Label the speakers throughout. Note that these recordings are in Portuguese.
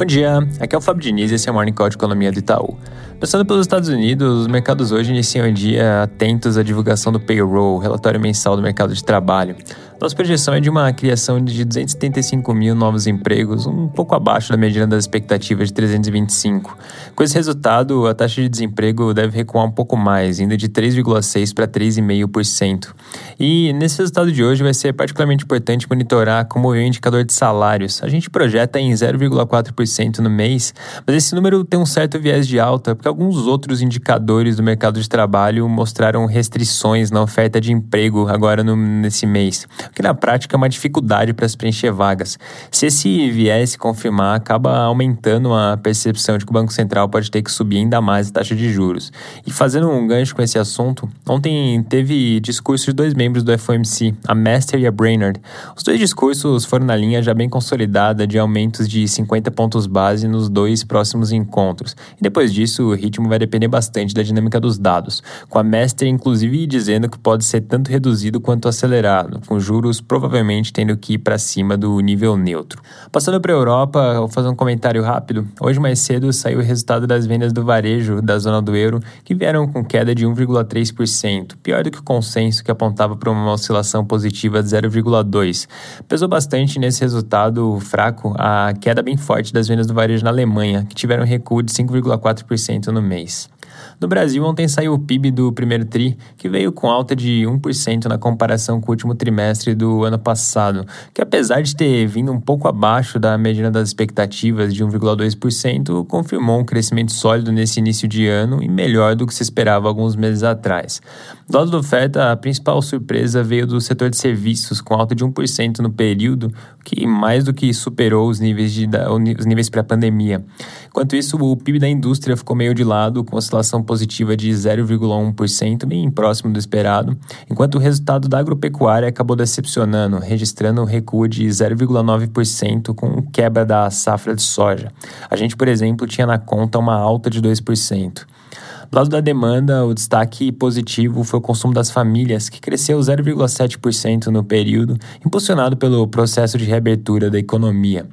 Speaker 1: Bom dia, aqui é o Fábio Diniz e esse é o Morning Call de Economia do Itaú. Passando pelos Estados Unidos, os mercados hoje iniciam o dia atentos à divulgação do payroll, relatório mensal do mercado de trabalho. Nossa projeção é de uma criação de 275 mil novos empregos, um pouco abaixo da mediana das expectativas de 325. Com esse resultado, a taxa de desemprego deve recuar um pouco mais, indo de 3,6% para 3,5%. E nesse resultado de hoje vai ser particularmente importante monitorar como vem o indicador de salários. A gente projeta em 0,4% no mês, mas esse número tem um certo viés de alta, porque alguns outros indicadores do mercado de trabalho mostraram restrições na oferta de emprego agora no, nesse mês que na prática é uma dificuldade para se preencher vagas. Se esse viés se confirmar, acaba aumentando a percepção de que o Banco Central pode ter que subir ainda mais a taxa de juros. E fazendo um gancho com esse assunto, ontem teve discurso de dois membros do FOMC, a Master e a Brainerd. Os dois discursos foram na linha já bem consolidada de aumentos de 50 pontos base nos dois próximos encontros. E depois disso, o ritmo vai depender bastante da dinâmica dos dados, com a Master inclusive dizendo que pode ser tanto reduzido quanto acelerado, com juros juros provavelmente tendo que ir para cima do nível neutro. Passando para a Europa, vou fazer um comentário rápido. Hoje mais cedo saiu o resultado das vendas do varejo da zona do euro, que vieram com queda de 1,3%, pior do que o consenso que apontava para uma oscilação positiva de 0,2%. Pesou bastante nesse resultado fraco a queda bem forte das vendas do varejo na Alemanha, que tiveram recuo de 5,4% no mês. No Brasil, ontem saiu o PIB do primeiro TRI, que veio com alta de 1% na comparação com o último trimestre do ano passado, que apesar de ter vindo um pouco abaixo da mediana das expectativas de 1,2%, confirmou um crescimento sólido nesse início de ano e melhor do que se esperava alguns meses atrás. Do lado da oferta, a principal surpresa veio do setor de serviços, com alta de 1% no período, que mais do que superou os níveis, de, os níveis pré-pandemia. Enquanto isso, o PIB da indústria ficou meio de lado, com oscilação positiva de 0,1%, bem próximo do esperado, enquanto o resultado da agropecuária acabou decepcionando, registrando um recuo de 0,9% com quebra da safra de soja. A gente, por exemplo, tinha na conta uma alta de 2%. Do lado da demanda, o destaque positivo foi o consumo das famílias, que cresceu 0,7% no período, impulsionado pelo processo de reabertura da economia.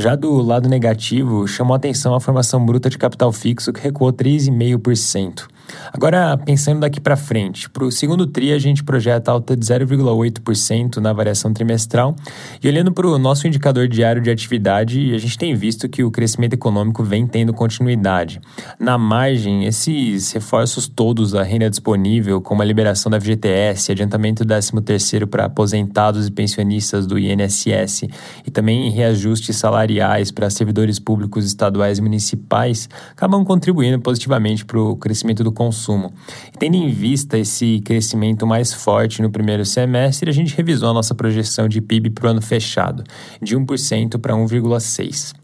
Speaker 1: Já do lado negativo, chamou atenção a formação bruta de capital fixo, que recuou 3,5%. Agora, pensando daqui para frente, para o segundo TRI a gente projeta alta de 0,8% na variação trimestral e olhando para o nosso indicador diário de atividade, a gente tem visto que o crescimento econômico vem tendo continuidade. Na margem, esses reforços todos da renda disponível, como a liberação da FGTS, adiantamento do 13º para aposentados e pensionistas do INSS e também reajustes salariais para servidores públicos estaduais e municipais, acabam contribuindo positivamente para o crescimento do consumo. Tendo em vista esse crescimento mais forte no primeiro semestre, a gente revisou a nossa projeção de PIB para o ano fechado, de 1% para 1,6%.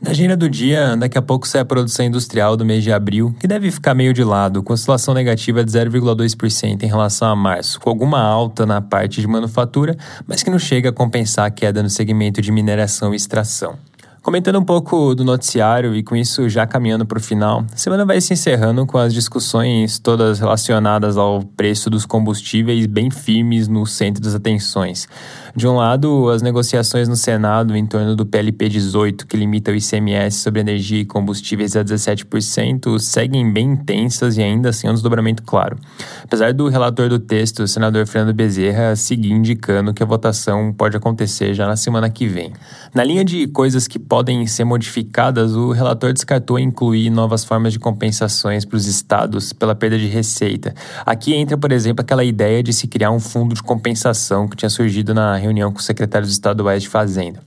Speaker 1: Na agenda do dia, daqui a pouco sai a produção industrial do mês de abril, que deve ficar meio de lado, com oscilação negativa de 0,2% em relação a março, com alguma alta na parte de manufatura, mas que não chega a compensar a queda no segmento de mineração e extração. Comentando um pouco do noticiário e com isso já caminhando para o final, a semana vai se encerrando com as discussões todas relacionadas ao preço dos combustíveis bem firmes no centro das atenções. De um lado, as negociações no Senado em torno do PLP 18, que limita o ICMS sobre energia e combustíveis a 17%, seguem bem intensas e ainda assim é um desdobramento claro. Apesar do relator do texto, o senador Fernando Bezerra, seguir indicando que a votação pode acontecer já na semana que vem. Na linha de coisas que podem ser modificadas, o relator descartou incluir novas formas de compensações para os estados pela perda de receita. Aqui entra, por exemplo, aquela ideia de se criar um fundo de compensação que tinha surgido na reunião com os secretários estaduais de Fazenda.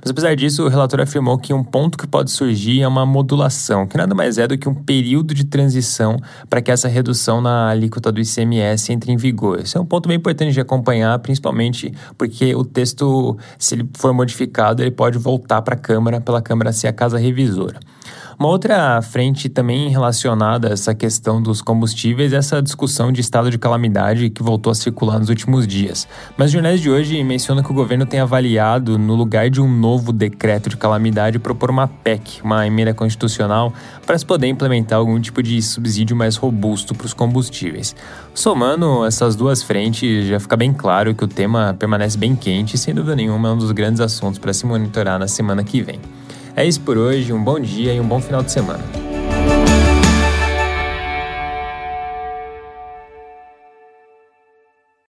Speaker 1: Mas apesar disso, o relator afirmou que um ponto que pode surgir é uma modulação, que nada mais é do que um período de transição para que essa redução na alíquota do ICMS entre em vigor. Esse é um ponto bem importante de acompanhar, principalmente porque o texto, se ele for modificado, ele pode voltar para a Câmara, pela Câmara ser a casa revisora. Uma outra frente também relacionada a essa questão dos combustíveis é essa discussão de estado de calamidade que voltou a circular nos últimos dias. Mas os jornais de hoje mencionam que o governo tem avaliado, no lugar de um novo decreto de calamidade, propor uma PEC, uma emenda constitucional, para se poder implementar algum tipo de subsídio mais robusto para os combustíveis. Somando essas duas frentes, já fica bem claro que o tema permanece bem quente e, sem dúvida nenhuma, é um dos grandes assuntos para se monitorar na semana que vem. É isso por hoje, um bom dia e um bom final de semana.